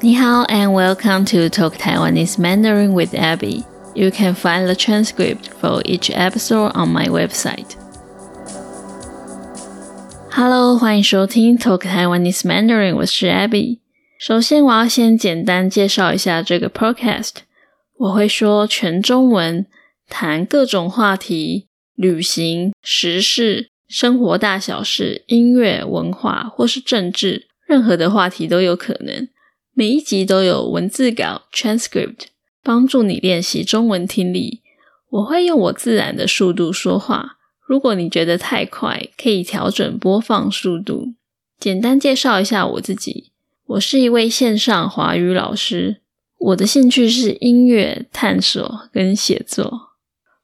你好，and welcome to Talk Taiwanese Mandarin with Abby. You can find the transcript for each episode on my website. Hello，欢迎收听 Talk Taiwanese Mandarin，我是 Abby。首先，我要先简单介绍一下这个 podcast。我会说全中文，谈各种话题，旅行、时事、生活大小事、音乐、文化或是政治，任何的话题都有可能。 每一集都有文字稿 （transcript） 帮助你练习中文听力。我会用我自然的速度说话，如果你觉得太快，可以调整播放速度。简单介绍一下我自己。我是一位线上华语老师，我的兴趣是音乐、探索跟写作。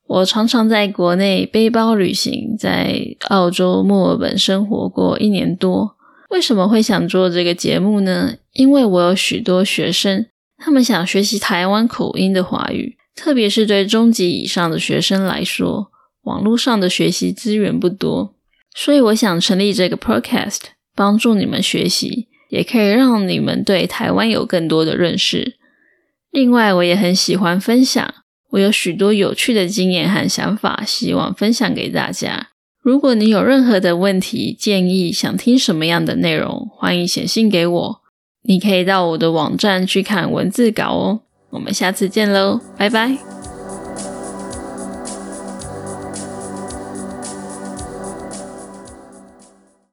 我常常在国内背包旅行，在澳洲墨尔本生活过一年多。为什么会想做这个节目呢？因为我有许多学生，他们想学习台湾口音的华语，特别是对中级以上的学生来说，网络上的学习资源不多，所以我想成立这个 podcast，帮助你们学习。也可以让你们对台湾有更多的认识。另外，我也很喜欢分享，我有许多有趣的经验和想法，希望分享给大家。如果你有任何的问题、建议，想听什么样的内容，欢迎写信给我。你可以到我的网站去看文字稿哦。我们下次见喽，拜拜。